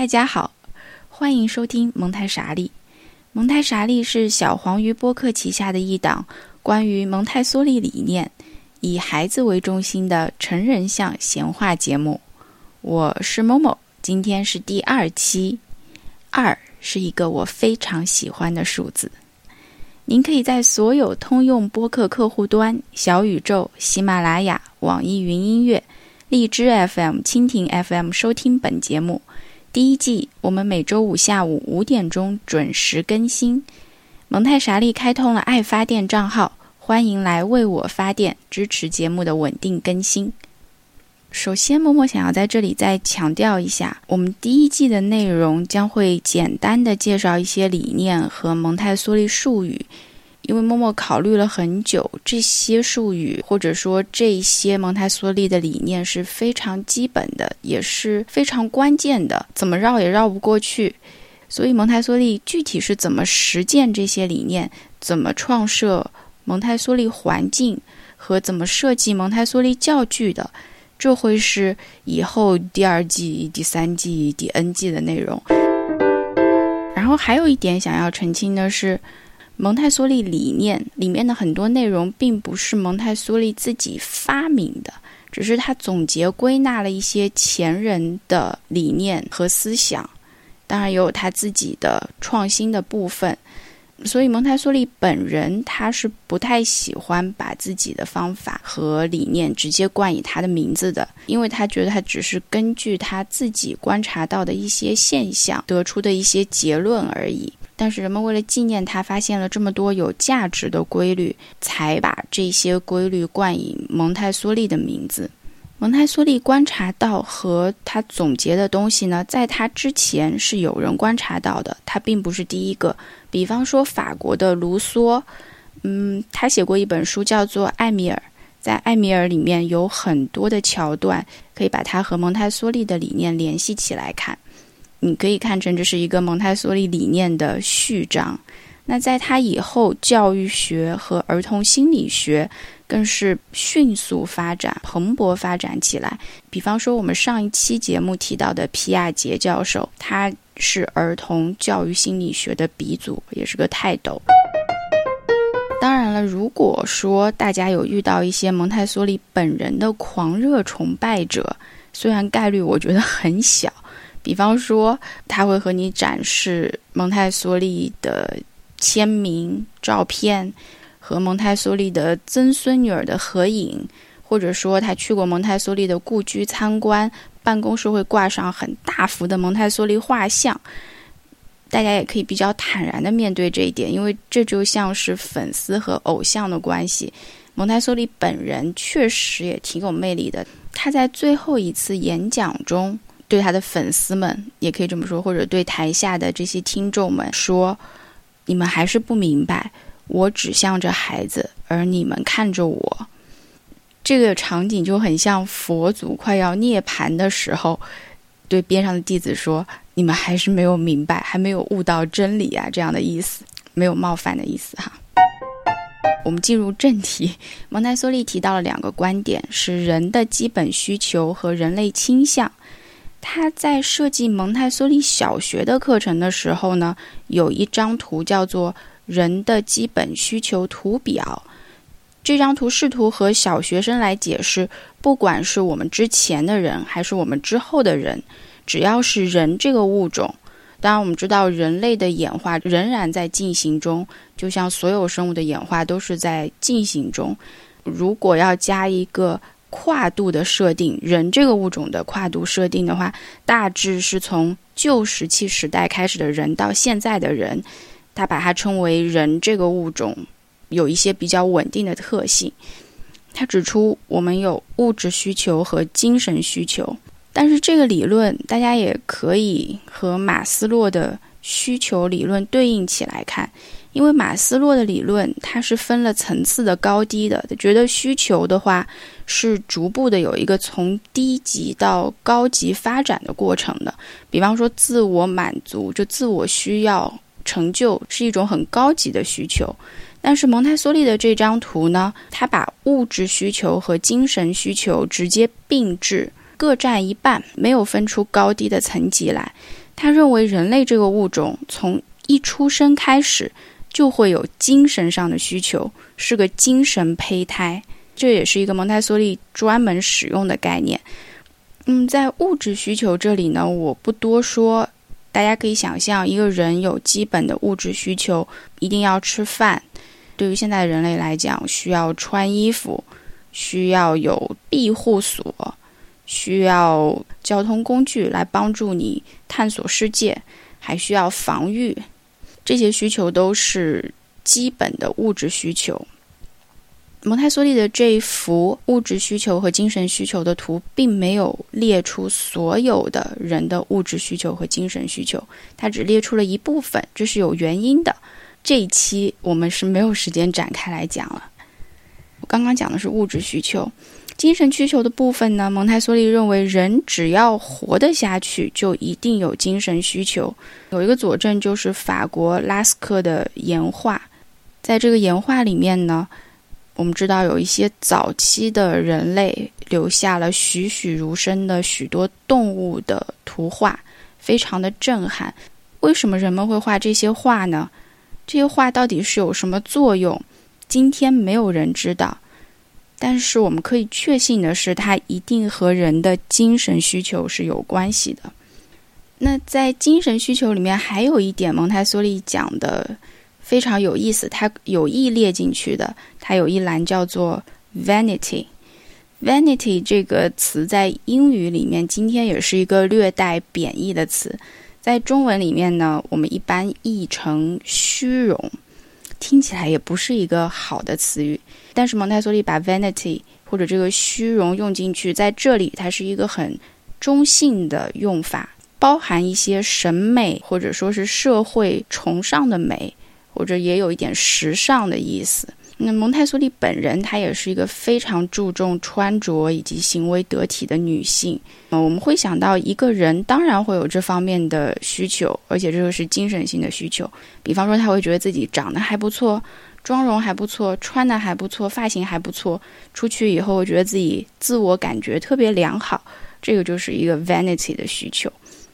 大家好，欢迎收听蒙台傻利。蒙台傻利是小黄鱼播客旗下的一档关于蒙台梭利理念、以孩子为中心的成人向闲话节目。我是某某，今天是第二期。二是一个我非常喜欢的数字。您可以在所有通用播客客户端、小宇宙、喜马拉雅、网易云音乐。荔枝 FM、蜻蜓 FM 收听本节目。第一季我们每周五下午五点钟准时更新。蒙太莎利开通了爱发电账号，欢迎来为我发电，支持节目的稳定更新。首先，默默想要在这里再强调一下，我们第一季的内容将会简单的介绍一些理念和蒙太梭利术语。因为默默考虑了很久，这些术语或者说这些蒙台梭利的理念是非常基本的，也是非常关键的，怎么绕也绕不过去。所以蒙台梭利具体是怎么实践这些理念，怎么创设蒙台梭利环境和怎么设计蒙台梭利教具的，这会是以后第二季、第三季、第 N 季的内容。然后还有一点想要澄清的是。蒙台梭利理念里面的很多内容，并不是蒙台梭利自己发明的，只是他总结归纳了一些前人的理念和思想，当然也有他自己的创新的部分。所以蒙台梭利本人他是不太喜欢把自己的方法和理念直接冠以他的名字的，因为他觉得他只是根据他自己观察到的一些现象得出的一些结论而已。但是人们为了纪念他发现了这么多有价值的规律，才把这些规律冠以蒙台梭利的名字。蒙台梭利观察到和他总结的东西呢，在他之前是有人观察到的，他并不是第一个。比方说法国的卢梭，嗯，他写过一本书叫做《艾米尔》，在《艾米尔》里面有很多的桥段，可以把它和蒙台梭利的理念联系起来看。你可以看成这是一个蒙台梭利理念的序章。那在他以后，教育学和儿童心理学更是迅速发展、蓬勃发展起来。比方说，我们上一期节目提到的皮亚杰教授，他是儿童教育心理学的鼻祖，也是个泰斗。当然了，如果说大家有遇到一些蒙台梭利本人的狂热崇拜者，虽然概率我觉得很小。比方说，他会和你展示蒙台梭利的签名照片和蒙台梭利的曾孙女儿的合影，或者说他去过蒙台梭利的故居参观，办公室会挂上很大幅的蒙台梭利画像。大家也可以比较坦然的面对这一点，因为这就像是粉丝和偶像的关系。蒙台梭利本人确实也挺有魅力的，他在最后一次演讲中。对他的粉丝们也可以这么说，或者对台下的这些听众们说：“你们还是不明白，我指向着孩子，而你们看着我。”这个场景就很像佛祖快要涅槃的时候，对边上的弟子说：“你们还是没有明白，还没有悟到真理啊！”这样的意思，没有冒犯的意思哈。我们进入正题，蒙台梭利提到了两个观点：是人的基本需求和人类倾向。他在设计蒙台梭利小学的课程的时候呢，有一张图叫做“人的基本需求图表”。这张图试图和小学生来解释，不管是我们之前的人，还是我们之后的人，只要是人这个物种，当然我们知道人类的演化仍然在进行中，就像所有生物的演化都是在进行中。如果要加一个。跨度的设定，人这个物种的跨度设定的话，大致是从旧石器时代开始的人到现在的人，他把它称为人这个物种有一些比较稳定的特性。他指出，我们有物质需求和精神需求，但是这个理论大家也可以和马斯洛的需求理论对应起来看。因为马斯洛的理论，它是分了层次的高低的。觉得需求的话，是逐步的有一个从低级到高级发展的过程的。比方说，自我满足，就自我需要成就，是一种很高级的需求。但是蒙台梭利的这张图呢，他把物质需求和精神需求直接并置，各占一半，没有分出高低的层级来。他认为人类这个物种从一出生开始就会有精神上的需求，是个精神胚胎。这也是一个蒙台梭利专门使用的概念。嗯，在物质需求这里呢，我不多说，大家可以想象，一个人有基本的物质需求，一定要吃饭。对于现在人类来讲，需要穿衣服，需要有庇护所，需要交通工具来帮助你探索世界，还需要防御。这些需求都是基本的物质需求。蒙台梭利的这一幅物质需求和精神需求的图，并没有列出所有的人的物质需求和精神需求，它只列出了一部分，这是有原因的。这一期我们是没有时间展开来讲了。我刚刚讲的是物质需求，精神需求的部分呢？蒙台梭利认为，人只要活得下去，就一定有精神需求。有一个佐证就是法国拉斯克的岩画，在这个岩画里面呢。我们知道有一些早期的人类留下了栩栩如生的许多动物的图画，非常的震撼。为什么人们会画这些画呢？这些画到底是有什么作用？今天没有人知道。但是我们可以确信的是，它一定和人的精神需求是有关系的。那在精神需求里面，还有一点蒙台梭利讲的。非常有意思，它有意列进去的，它有一栏叫做 vanity。vanity 这个词在英语里面今天也是一个略带贬义的词，在中文里面呢，我们一般译成虚荣，听起来也不是一个好的词语。但是蒙台梭利把 vanity 或者这个虚荣用进去，在这里它是一个很中性的用法，包含一些审美或者说是社会崇尚的美。或者也有一点时尚的意思。那蒙台梭利本人，她也是一个非常注重穿着以及行为得体的女性。嗯，我们会想到一个人当然会有这方面的需求，而且这个是精神性的需求。比方说，他会觉得自己长得还不错，妆容还不错，穿的还不错，发型还不错，出去以后觉得自己自我感觉特别良好，这个就是一个 vanity 的需求。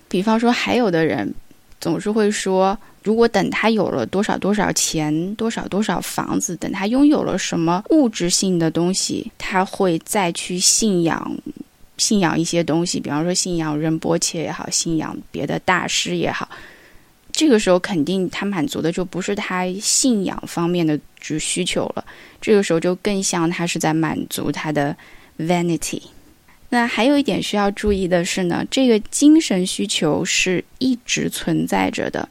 比方说，还有的人总是会说。如果等他有了多少多少钱，多少多少房子，等他拥有了什么物质性的东西，他会再去信仰，信仰一些东西，比方说信仰仁波切也好，信仰别的大师也好。这个时候肯定他满足的就不是他信仰方面的就需求了，这个时候就更像他是在满足他的 vanity。那还有一点需要注意的是呢，这个精神需求是一直存在着的。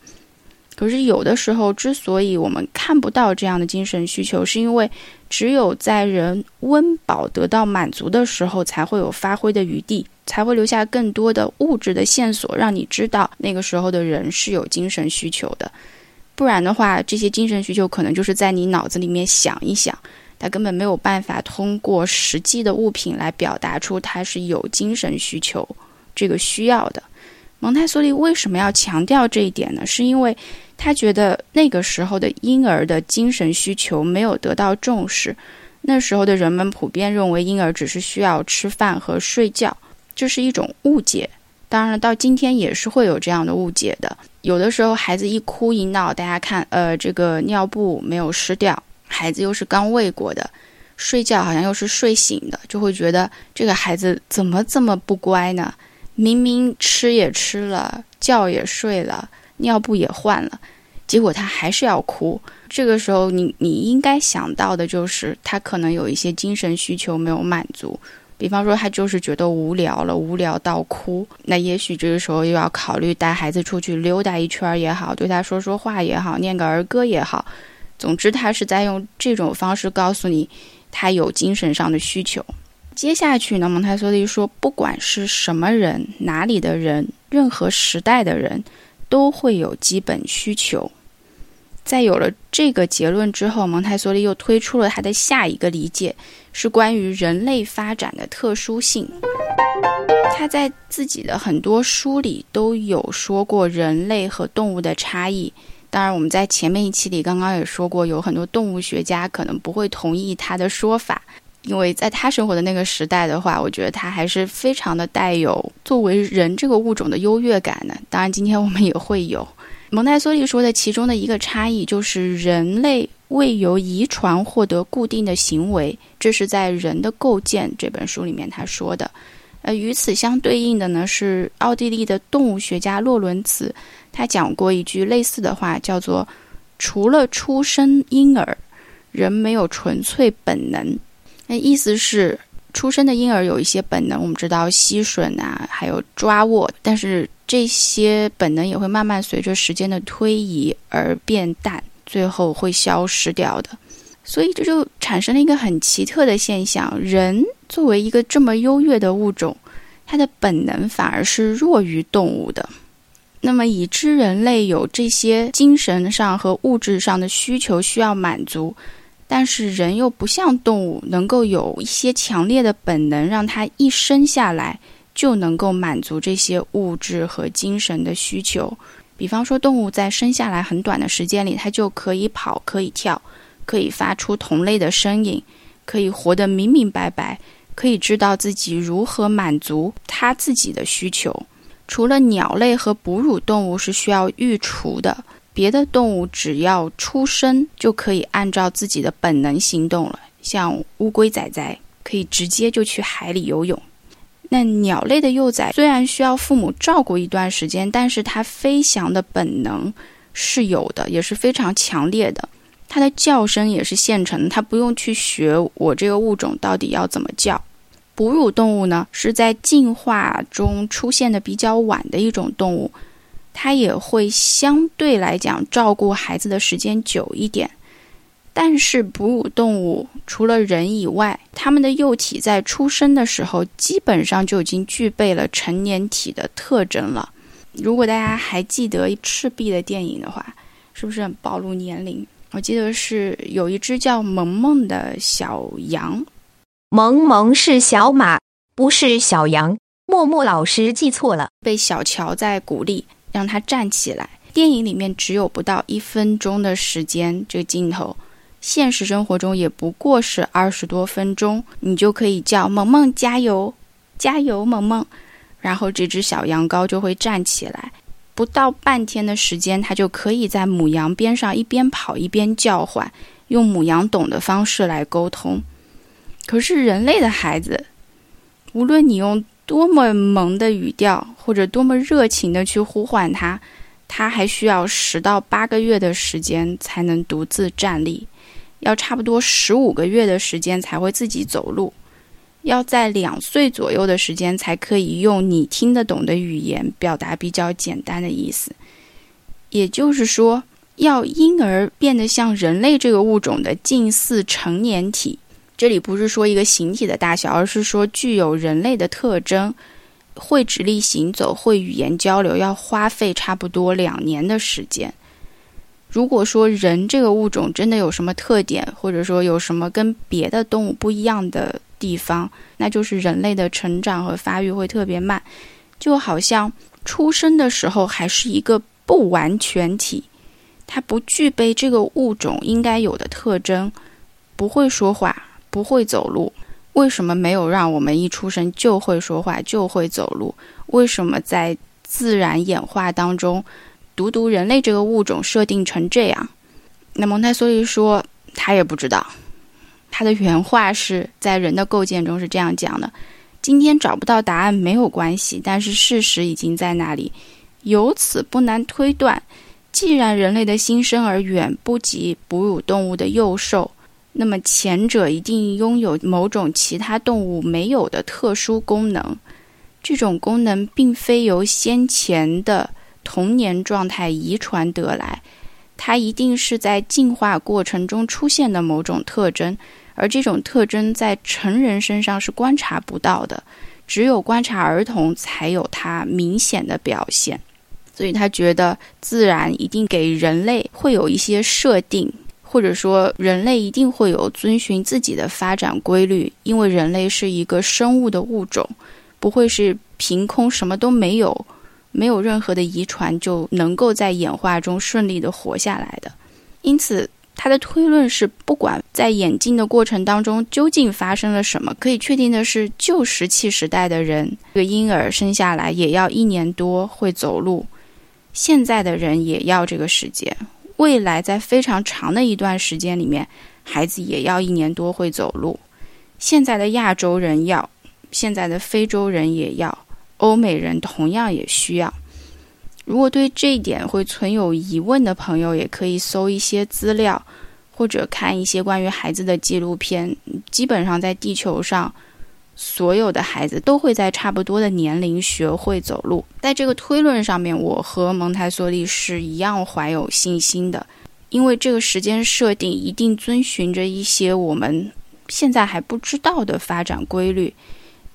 可是有的时候，之所以我们看不到这样的精神需求，是因为只有在人温饱得到满足的时候，才会有发挥的余地，才会留下更多的物质的线索，让你知道那个时候的人是有精神需求的。不然的话，这些精神需求可能就是在你脑子里面想一想，他根本没有办法通过实际的物品来表达出他是有精神需求这个需要的。蒙台梭利为什么要强调这一点呢？是因为他觉得那个时候的婴儿的精神需求没有得到重视，那时候的人们普遍认为婴儿只是需要吃饭和睡觉，这是一种误解。当然了，到今天也是会有这样的误解的。有的时候孩子一哭一闹，大家看，呃，这个尿布没有湿掉，孩子又是刚喂过的，睡觉好像又是睡醒的，就会觉得这个孩子怎么这么不乖呢？明明吃也吃了，觉也睡了。尿布也换了，结果他还是要哭。这个时候，你你应该想到的就是他可能有一些精神需求没有满足，比方说他就是觉得无聊了，无聊到哭。那也许这个时候又要考虑带孩子出去溜达一圈也好，对他说说话也好，念个儿歌也好。总之，他是在用这种方式告诉你他有精神上的需求。接下去呢，蒙台梭利说，不管是什么人，哪里的人，任何时代的人。都会有基本需求。在有了这个结论之后，蒙台梭利又推出了他的下一个理解，是关于人类发展的特殊性。他在自己的很多书里都有说过人类和动物的差异。当然，我们在前面一期里刚刚也说过，有很多动物学家可能不会同意他的说法。因为在他生活的那个时代的话，我觉得他还是非常的带有作为人这个物种的优越感的。当然，今天我们也会有。蒙台梭利说的其中的一个差异就是人类未由遗传获得固定的行为，这是在《人的构建》这本书里面他说的。呃，与此相对应的呢是奥地利的动物学家洛伦茨，他讲过一句类似的话，叫做“除了出生婴儿，人没有纯粹本能”。那意思是，出生的婴儿有一些本能，我们知道吸吮啊，还有抓握，但是这些本能也会慢慢随着时间的推移而变淡，最后会消失掉的。所以这就产生了一个很奇特的现象：人作为一个这么优越的物种，它的本能反而是弱于动物的。那么，已知人类有这些精神上和物质上的需求需要满足，但是人又不像动物能够有一些强烈的本能，让它一生下来就能够满足这些物质和精神的需求。比方说，动物在生下来很短的时间里，它就可以跑，可以跳。可以发出同类的声音，可以活得明明白白，可以知道自己如何满足他自己的需求。除了鸟类和哺乳动物是需要育雏的，别的动物只要出生就可以按照自己的本能行动了。像乌龟仔仔可以直接就去海里游泳。那鸟类的幼崽虽然需要父母照顾一段时间，但是它飞翔的本能是有的，也是非常强烈的。它的叫声也是现成的，它不用去学我这个物种到底要怎么叫。哺乳动物呢，是在进化中出现的比较晚的一种动物，它也会相对来讲照顾孩子的时间久一点。但是哺乳动物除了人以外，它们的幼体在出生的时候基本上就已经具备了成年体的特征了。如果大家还记得赤壁的电影的话，是不是很暴露年龄？我记得是有一只叫萌萌的小羊，萌萌是小马，不是小羊。默默老师记错了，被小乔在鼓励，让他站起来。电影里面只有不到一分钟的时间，这个镜头，现实生活中也不过是二十多分钟，你就可以叫萌萌加油，加油萌萌，然后这只小羊羔就会站起来。不到半天的时间，它就可以在母羊边上一边跑一边叫唤，用母羊懂的方式来沟通。可是人类的孩子，无论你用多么萌的语调，或者多么热情的去呼唤它，它还需要十到八个月的时间才能独自站立，要差不多十五个月的时间才会自己走路。要在两岁左右的时间才可以用你听得懂的语言表达比较简单的意思，也就是说，要婴儿变得像人类这个物种的近似成年体。这里不是说一个形体的大小，而是说具有人类的特征，会直立行走，会语言交流，要花费差不多两年的时间。如果说人这个物种真的有什么特点，或者说有什么跟别的动物不一样的，地方，那就是人类的成长和发育会特别慢，就好像出生的时候还是一个不完全体，它不具备这个物种应该有的特征，不会说话，不会走路。为什么没有让我们一出生就会说话就会走路？为什么在自然演化当中，独独人类这个物种设定成这样？那蒙台梭利说，他也不知道。他的原话是在人的构建中是这样讲的：今天找不到答案没有关系，但是事实已经在那里，由此不难推断，既然人类的新生儿远不及哺乳动物的幼兽，那么前者一定拥有某种其他动物没有的特殊功能。这种功能并非由先前的童年状态遗传得来，它一定是在进化过程中出现的某种特征。而这种特征在成人身上是观察不到的，只有观察儿童才有它明显的表现。所以他觉得自然一定给人类会有一些设定，或者说人类一定会有遵循自己的发展规律，因为人类是一个生物的物种，不会是凭空什么都没有，没有任何的遗传就能够在演化中顺利的活下来的。因此。他的推论是，不管在演进的过程当中究竟发生了什么，可以确定的是，旧石器时代的人，这个婴儿生下来也要一年多会走路，现在的人也要这个时间，未来在非常长的一段时间里面，孩子也要一年多会走路。现在的亚洲人要，现在的非洲人也要，欧美人同样也需要。如果对这一点会存有疑问的朋友，也可以搜一些资料，或者看一些关于孩子的纪录片。基本上在地球上，所有的孩子都会在差不多的年龄学会走路。在这个推论上面，我和蒙台梭利是一样怀有信心的，因为这个时间设定一定遵循着一些我们现在还不知道的发展规律。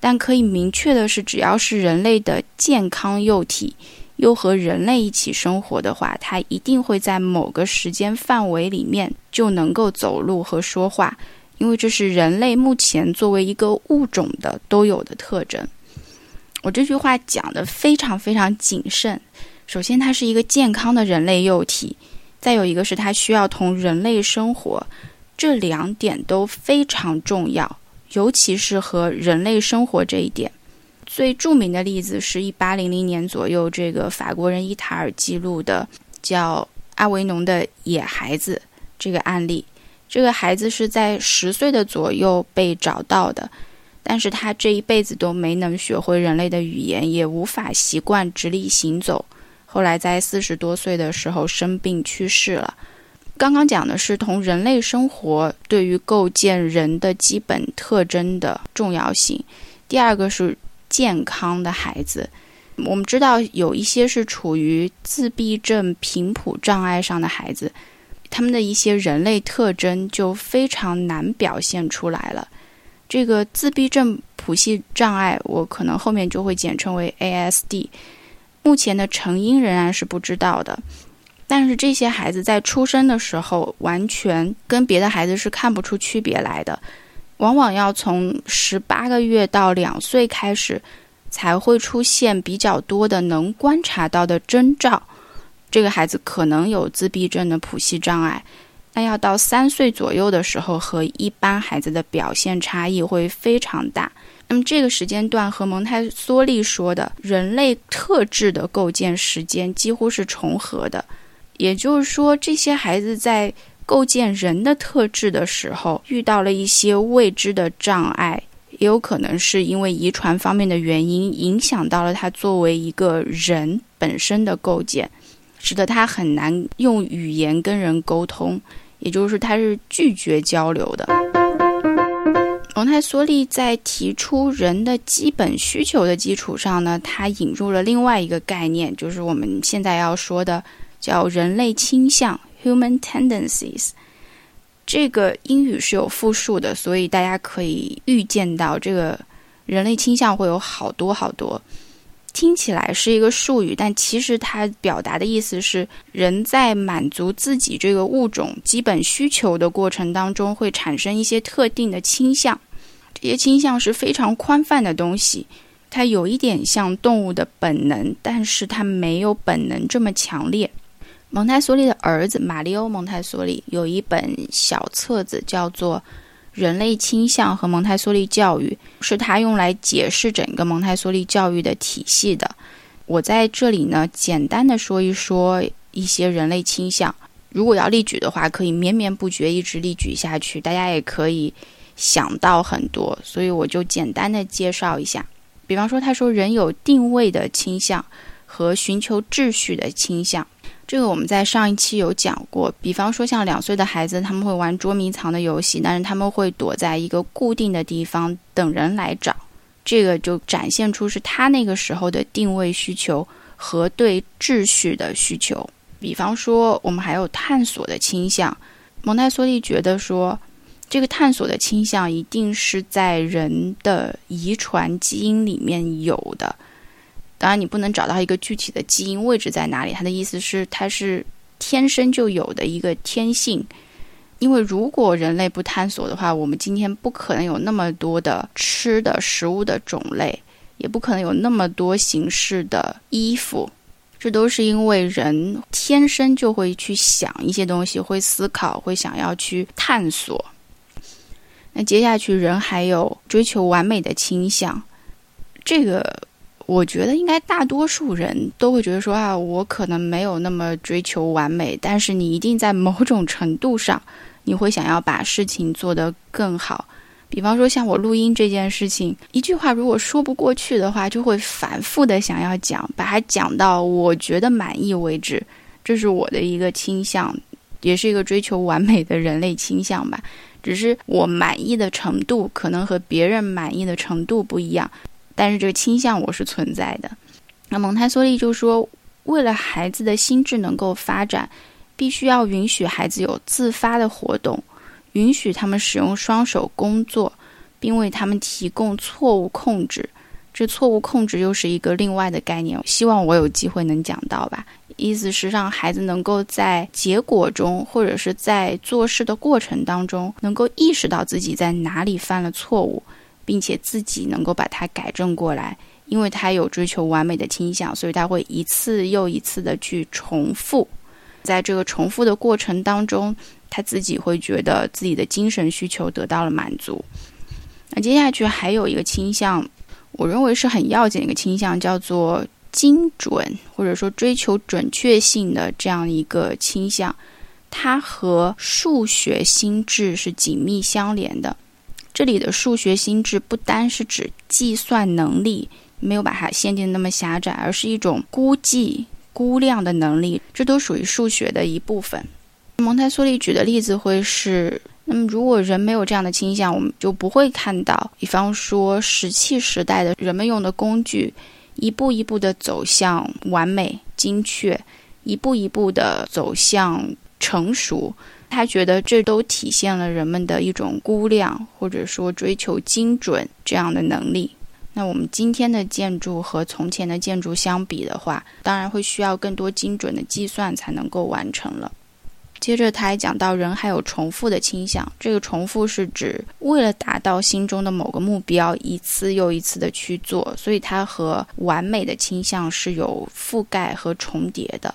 但可以明确的是，只要是人类的健康幼体。又和人类一起生活的话，它一定会在某个时间范围里面就能够走路和说话，因为这是人类目前作为一个物种的都有的特征。我这句话讲的非常非常谨慎。首先，它是一个健康的人类幼体；再有一个是它需要同人类生活，这两点都非常重要，尤其是和人类生活这一点。最著名的例子是一八零零年左右，这个法国人伊塔尔记录的叫阿维农的野孩子这个案例。这个孩子是在十岁的左右被找到的，但是他这一辈子都没能学会人类的语言，也无法习惯直立行走。后来在四十多岁的时候生病去世了。刚刚讲的是同人类生活对于构建人的基本特征的重要性，第二个是。健康的孩子，我们知道有一些是处于自闭症频谱障碍上的孩子，他们的一些人类特征就非常难表现出来了。这个自闭症谱系障碍，我可能后面就会简称为 ASD。目前的成因仍然是不知道的，但是这些孩子在出生的时候，完全跟别的孩子是看不出区别来的。往往要从十八个月到两岁开始，才会出现比较多的能观察到的征兆。这个孩子可能有自闭症的谱系障碍，那要到三岁左右的时候，和一般孩子的表现差异会非常大。那么这个时间段和蒙台梭利说的人类特质的构建时间几乎是重合的，也就是说，这些孩子在。构建人的特质的时候，遇到了一些未知的障碍，也有可能是因为遗传方面的原因，影响到了他作为一个人本身的构建，使得他很难用语言跟人沟通，也就是他是拒绝交流的。蒙台梭利在提出人的基本需求的基础上呢，他引入了另外一个概念，就是我们现在要说的叫人类倾向。Human tendencies，这个英语是有复数的，所以大家可以预见到，这个人类倾向会有好多好多。听起来是一个术语，但其实它表达的意思是，人在满足自己这个物种基本需求的过程当中，会产生一些特定的倾向。这些倾向是非常宽泛的东西，它有一点像动物的本能，但是它没有本能这么强烈。蒙台梭利的儿子马里欧·蒙台梭利有一本小册子，叫做《人类倾向和蒙台梭利教育》，是他用来解释整个蒙台梭利教育的体系的。我在这里呢，简单的说一说一些人类倾向。如果要例举的话，可以绵绵不绝，一直例举下去。大家也可以想到很多，所以我就简单的介绍一下。比方说，他说人有定位的倾向和寻求秩序的倾向。这个我们在上一期有讲过，比方说像两岁的孩子，他们会玩捉迷藏的游戏，但是他们会躲在一个固定的地方等人来找，这个就展现出是他那个时候的定位需求和对秩序的需求。比方说，我们还有探索的倾向，蒙台梭利觉得说，这个探索的倾向一定是在人的遗传基因里面有的。当然，你不能找到一个具体的基因位置在哪里。他的意思是，它是天生就有的一个天性。因为如果人类不探索的话，我们今天不可能有那么多的吃的食物的种类，也不可能有那么多形式的衣服。这都是因为人天生就会去想一些东西，会思考，会想要去探索。那接下去，人还有追求完美的倾向，这个我觉得应该大多数人都会觉得说啊，我可能没有那么追求完美，但是你一定在某种程度上，你会想要把事情做得更好。比方说，像我录音这件事情，一句话如果说不过去的话，就会反复的想要讲，把它讲到我觉得满意为止。这是我的一个倾向，也是一个追求完美的人类倾向吧。只是我满意的程度可能和别人满意的程度不一样，但是这个倾向我是存在的。那蒙台梭利就说，为了孩子的心智能够发展，必须要允许孩子有自发的活动。允许他们使用双手工作，并为他们提供错误控制。这错误控制又是一个另外的概念，希望我有机会能讲到吧。意思是让孩子能够在结果中，或者是在做事的过程当中，能够意识到自己在哪里犯了错误，并且自己能够把它改正过来。因为他有追求完美的倾向，所以他会一次又一次的去重复，在这个重复的过程当中。他自己会觉得自己的精神需求得到了满足。那接下去还有一个倾向，我认为是很要紧的一个倾向，叫做精准或者说追求准确性的这样一个倾向。它和数学心智是紧密相连的。这里的数学心智不单是指计算能力，没有把它限定那么狭窄，而是一种估计、估量的能力，这都属于数学的一部分。蒙台梭利举的例子会是：那么如果人没有这样的倾向，我们就不会看到，比方说石器时代的人们用的工具，一步一步的走向完美、精确，一步一步的走向成熟。他觉得这都体现了人们的一种估量，或者说追求精准这样的能力。那我们今天的建筑和从前的建筑相比的话，当然会需要更多精准的计算才能够完成了。接着，他还讲到人还有重复的倾向。这个重复是指为了达到心中的某个目标，一次又一次的去做，所以它和完美的倾向是有覆盖和重叠的。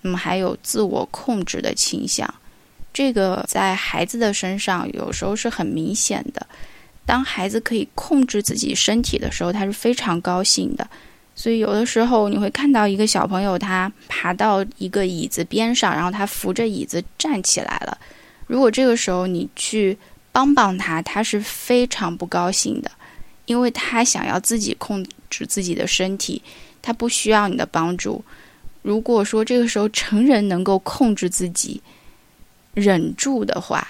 那么还有自我控制的倾向，这个在孩子的身上有时候是很明显的。当孩子可以控制自己身体的时候，他是非常高兴的。所以有的时候你会看到一个小朋友，他爬到一个椅子边上，然后他扶着椅子站起来了。如果这个时候你去帮帮他，他是非常不高兴的，因为他想要自己控制自己的身体，他不需要你的帮助。如果说这个时候成人能够控制自己忍住的话，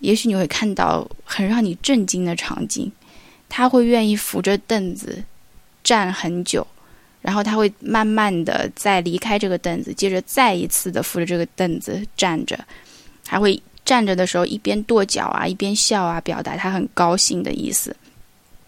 也许你会看到很让你震惊的场景，他会愿意扶着凳子站很久。然后他会慢慢的再离开这个凳子，接着再一次的扶着这个凳子站着，还会站着的时候一边跺脚啊，一边笑啊，表达他很高兴的意思。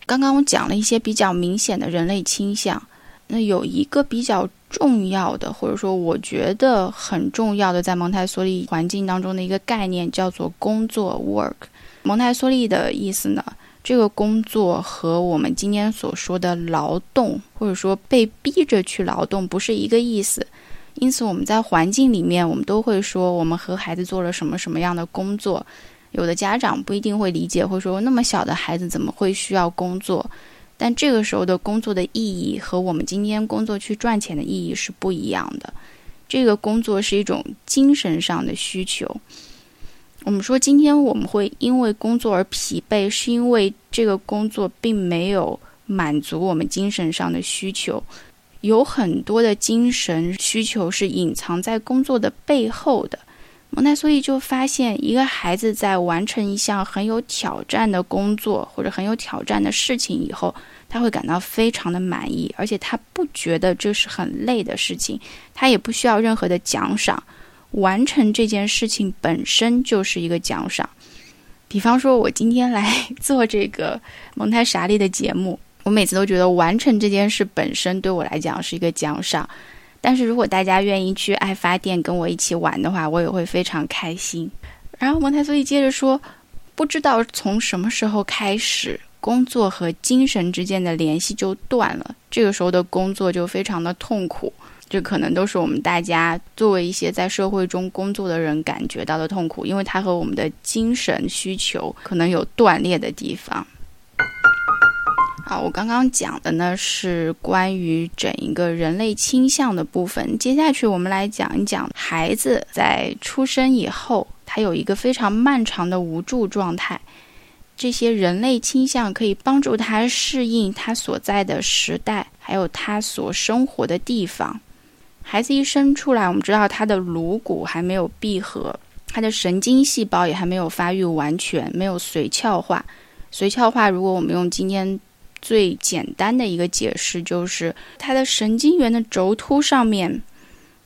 刚刚我讲了一些比较明显的人类倾向，那有一个比较重要的，或者说我觉得很重要的，在蒙台梭利环境当中的一个概念叫做工作 （work）。蒙台梭利的意思呢？这个工作和我们今天所说的劳动，或者说被逼着去劳动，不是一个意思。因此，我们在环境里面，我们都会说我们和孩子做了什么什么样的工作。有的家长不一定会理解，会说那么小的孩子怎么会需要工作？但这个时候的工作的意义和我们今天工作去赚钱的意义是不一样的。这个工作是一种精神上的需求。我们说，今天我们会因为工作而疲惫，是因为这个工作并没有满足我们精神上的需求。有很多的精神需求是隐藏在工作的背后的。蒙台梭利就发现，一个孩子在完成一项很有挑战的工作或者很有挑战的事情以后，他会感到非常的满意，而且他不觉得这是很累的事情，他也不需要任何的奖赏。完成这件事情本身就是一个奖赏。比方说，我今天来做这个蒙台莎利的节目，我每次都觉得完成这件事本身对我来讲是一个奖赏。但是如果大家愿意去爱发电跟我一起玩的话，我也会非常开心。然后蒙台梭利接着说：“不知道从什么时候开始，工作和精神之间的联系就断了。这个时候的工作就非常的痛苦。”这可能都是我们大家作为一些在社会中工作的人感觉到的痛苦，因为它和我们的精神需求可能有断裂的地方。好，我刚刚讲的呢是关于整一个人类倾向的部分。接下去我们来讲一讲孩子在出生以后，他有一个非常漫长的无助状态。这些人类倾向可以帮助他适应他所在的时代，还有他所生活的地方。孩子一生出来，我们知道他的颅骨还没有闭合，他的神经细胞也还没有发育完全，没有髓鞘化。髓鞘化，如果我们用今天。最简单的一个解释就是，它的神经元的轴突上面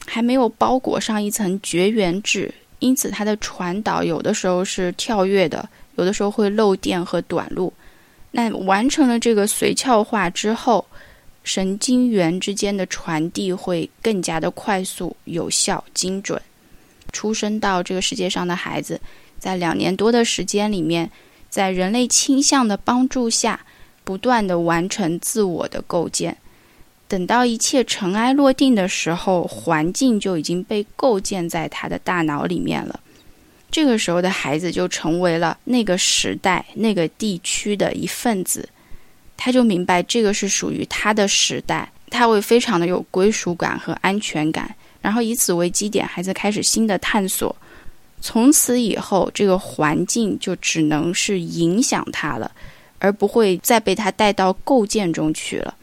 还没有包裹上一层绝缘质，因此它的传导有的时候是跳跃的，有的时候会漏电和短路。那完成了这个髓鞘化之后，神经元之间的传递会更加的快速、有效、精准。出生到这个世界上的孩子，在两年多的时间里面，在人类倾向的帮助下。不断的完成自我的构建，等到一切尘埃落定的时候，环境就已经被构建在他的大脑里面了。这个时候的孩子就成为了那个时代、那个地区的一份子，他就明白这个是属于他的时代，他会非常的有归属感和安全感。然后以此为基点，孩子开始新的探索。从此以后，这个环境就只能是影响他了。而不会再被他带到构建中去了，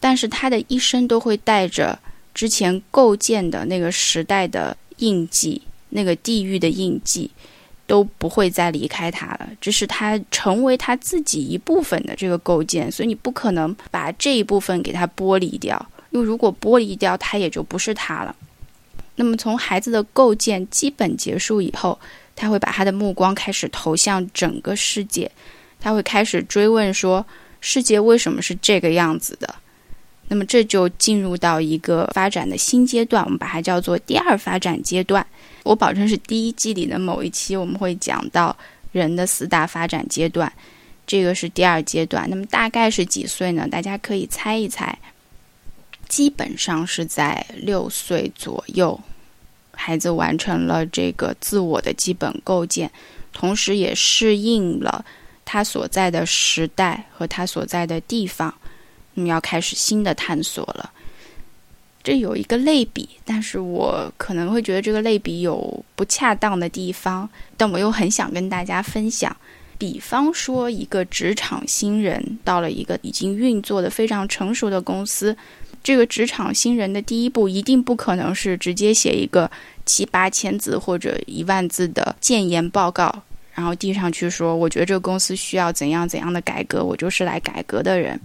但是他的一生都会带着之前构建的那个时代的印记、那个地域的印记，都不会再离开他了。这是他成为他自己一部分的这个构建，所以你不可能把这一部分给他剥离掉，因为如果剥离掉，他也就不是他了。那么从孩子的构建基本结束以后，他会把他的目光开始投向整个世界。他会开始追问说：“世界为什么是这个样子的？”那么这就进入到一个发展的新阶段，我们把它叫做第二发展阶段。我保证是第一季里的某一期我们会讲到人的四大发展阶段，这个是第二阶段。那么大概是几岁呢？大家可以猜一猜，基本上是在六岁左右，孩子完成了这个自我的基本构建，同时也适应了。他所在的时代和他所在的地方，你要开始新的探索了。这有一个类比，但是我可能会觉得这个类比有不恰当的地方，但我又很想跟大家分享。比方说，一个职场新人到了一个已经运作的非常成熟的公司，这个职场新人的第一步一定不可能是直接写一个七八千字或者一万字的建言报告。然后递上去说：“我觉得这个公司需要怎样怎样的改革，我就是来改革的人。”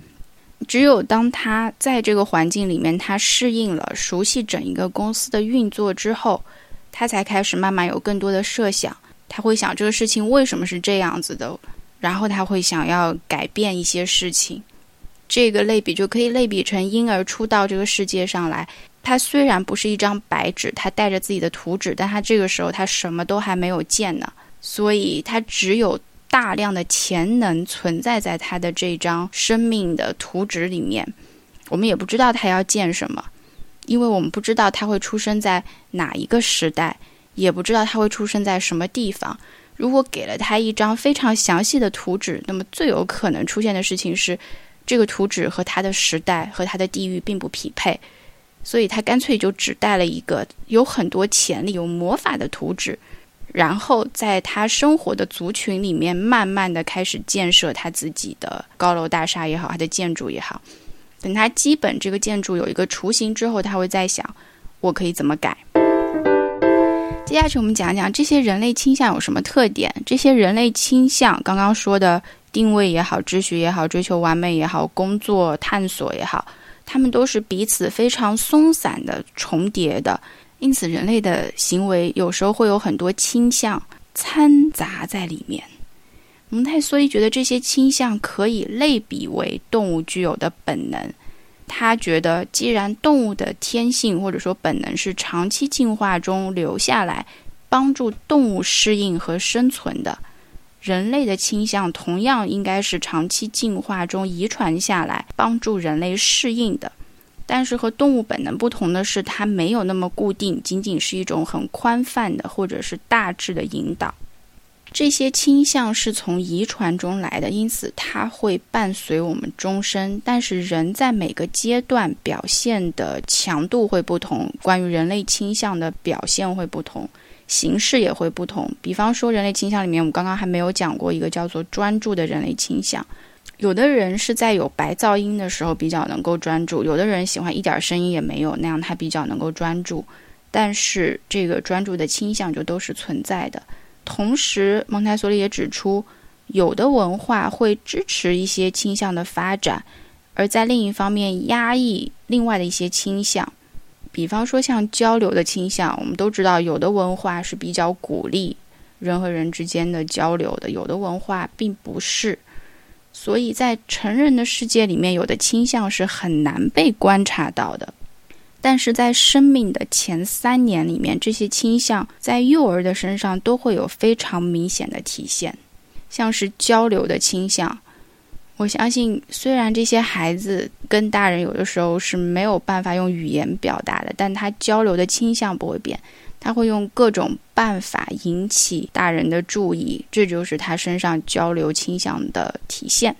只有当他在这个环境里面，他适应了、熟悉整一个公司的运作之后，他才开始慢慢有更多的设想。他会想这个事情为什么是这样子的，然后他会想要改变一些事情。这个类比就可以类比成婴儿出到这个世界上来，他虽然不是一张白纸，他带着自己的图纸，但他这个时候他什么都还没有见呢。所以，他只有大量的潜能存在在他的这张生命的图纸里面。我们也不知道他要建什么，因为我们不知道他会出生在哪一个时代，也不知道他会出生在什么地方。如果给了他一张非常详细的图纸，那么最有可能出现的事情是，这个图纸和他的时代和他的地域并不匹配。所以他干脆就只带了一个有很多潜力、有魔法的图纸。然后在他生活的族群里面，慢慢的开始建设他自己的高楼大厦也好，他的建筑也好。等他基本这个建筑有一个雏形之后，他会在想，我可以怎么改。接下去我们讲讲这些人类倾向有什么特点。这些人类倾向，刚刚说的定位也好，秩序也好，追求完美也好，工作探索也好，他们都是彼此非常松散的重叠的。因此，人类的行为有时候会有很多倾向掺杂在里面。蒙太梭利觉得这些倾向可以类比为动物具有的本能。他觉得，既然动物的天性或者说本能是长期进化中留下来，帮助动物适应和生存的，人类的倾向同样应该是长期进化中遗传下来，帮助人类适应的。但是和动物本能不同的是，它没有那么固定，仅仅是一种很宽泛的或者是大致的引导。这些倾向是从遗传中来的，因此它会伴随我们终身。但是人在每个阶段表现的强度会不同，关于人类倾向的表现会不同，形式也会不同。比方说，人类倾向里面，我们刚刚还没有讲过一个叫做专注的人类倾向。有的人是在有白噪音的时候比较能够专注，有的人喜欢一点声音也没有，那样他比较能够专注。但是这个专注的倾向就都是存在的。同时，蒙台梭利也指出，有的文化会支持一些倾向的发展，而在另一方面压抑另外的一些倾向。比方说，像交流的倾向，我们都知道，有的文化是比较鼓励人和人之间的交流的，有的文化并不是。所以在成人的世界里面，有的倾向是很难被观察到的，但是在生命的前三年里面，这些倾向在幼儿的身上都会有非常明显的体现，像是交流的倾向。我相信，虽然这些孩子跟大人有的时候是没有办法用语言表达的，但他交流的倾向不会变。他会用各种办法引起大人的注意，这就是他身上交流倾向的体现。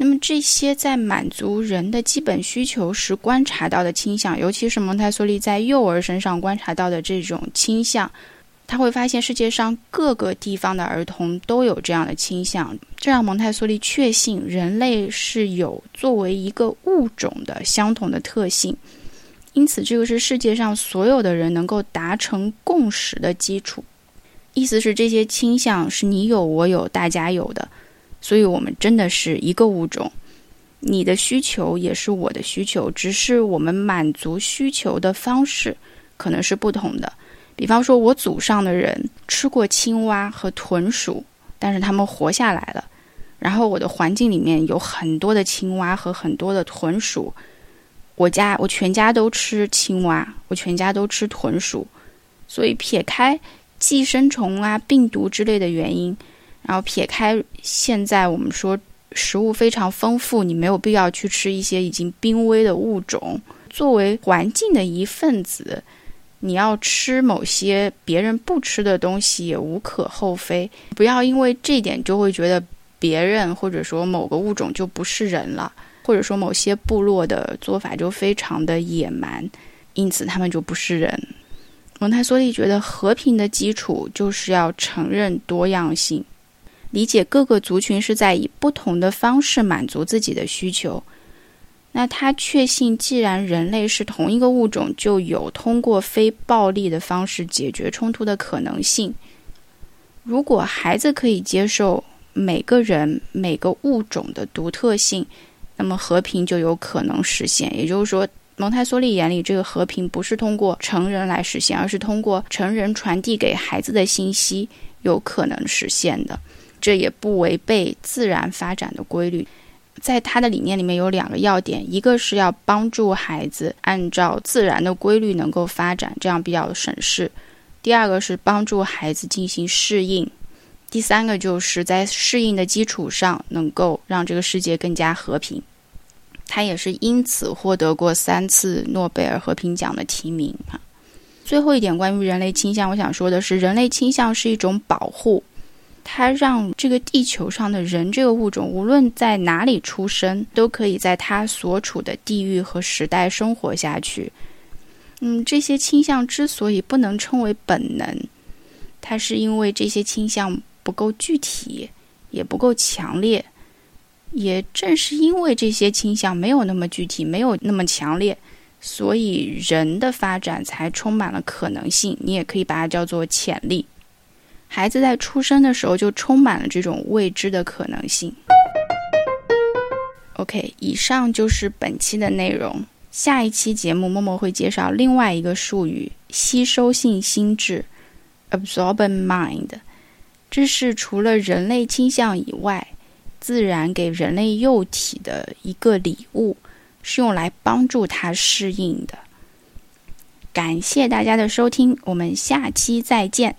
那么，这些在满足人的基本需求时观察到的倾向，尤其是蒙台梭利在幼儿身上观察到的这种倾向，他会发现世界上各个地方的儿童都有这样的倾向，这让蒙台梭利确信人类是有作为一个物种的相同的特性。因此，这个是世界上所有的人能够达成共识的基础。意思是，这些倾向是你有、我有、大家有的，所以我们真的是一个物种。你的需求也是我的需求，只是我们满足需求的方式可能是不同的。比方说，我祖上的人吃过青蛙和豚鼠，但是他们活下来了。然后，我的环境里面有很多的青蛙和很多的豚鼠。我家我全家都吃青蛙，我全家都吃豚鼠，所以撇开寄生虫啊、病毒之类的原因，然后撇开现在我们说食物非常丰富，你没有必要去吃一些已经濒危的物种。作为环境的一份子，你要吃某些别人不吃的东西也无可厚非。不要因为这点就会觉得别人或者说某个物种就不是人了。或者说某些部落的做法就非常的野蛮，因此他们就不是人。蒙台梭利觉得和平的基础就是要承认多样性，理解各个族群是在以不同的方式满足自己的需求。那他确信，既然人类是同一个物种，就有通过非暴力的方式解决冲突的可能性。如果孩子可以接受每个人、每个物种的独特性。那么和平就有可能实现，也就是说，蒙台梭利眼里，这个和平不是通过成人来实现，而是通过成人传递给孩子的信息有可能实现的。这也不违背自然发展的规律。在他的理念里面有两个要点：一个是要帮助孩子按照自然的规律能够发展，这样比较省事；第二个是帮助孩子进行适应。第三个就是在适应的基础上，能够让这个世界更加和平。他也是因此获得过三次诺贝尔和平奖的提名啊。最后一点，关于人类倾向，我想说的是，人类倾向是一种保护，它让这个地球上的人这个物种，无论在哪里出生，都可以在他所处的地域和时代生活下去。嗯，这些倾向之所以不能称为本能，它是因为这些倾向。不够具体，也不够强烈。也正是因为这些倾向没有那么具体，没有那么强烈，所以人的发展才充满了可能性。你也可以把它叫做潜力。孩子在出生的时候就充满了这种未知的可能性。OK，以上就是本期的内容。下一期节目，默默会介绍另外一个术语——吸收性心智 （absorbent mind）。这是除了人类倾向以外，自然给人类幼体的一个礼物，是用来帮助它适应的。感谢大家的收听，我们下期再见。